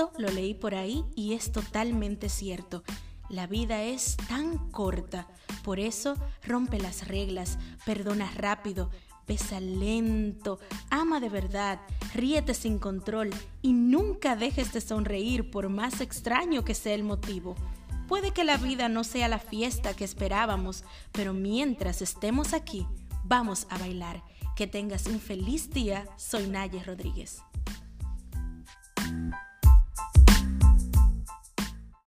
Esto lo leí por ahí y es totalmente cierto. La vida es tan corta, por eso rompe las reglas, perdona rápido, besa lento, ama de verdad, ríete sin control y nunca dejes de sonreír por más extraño que sea el motivo. Puede que la vida no sea la fiesta que esperábamos, pero mientras estemos aquí, vamos a bailar. Que tengas un feliz día. Soy Naye Rodríguez.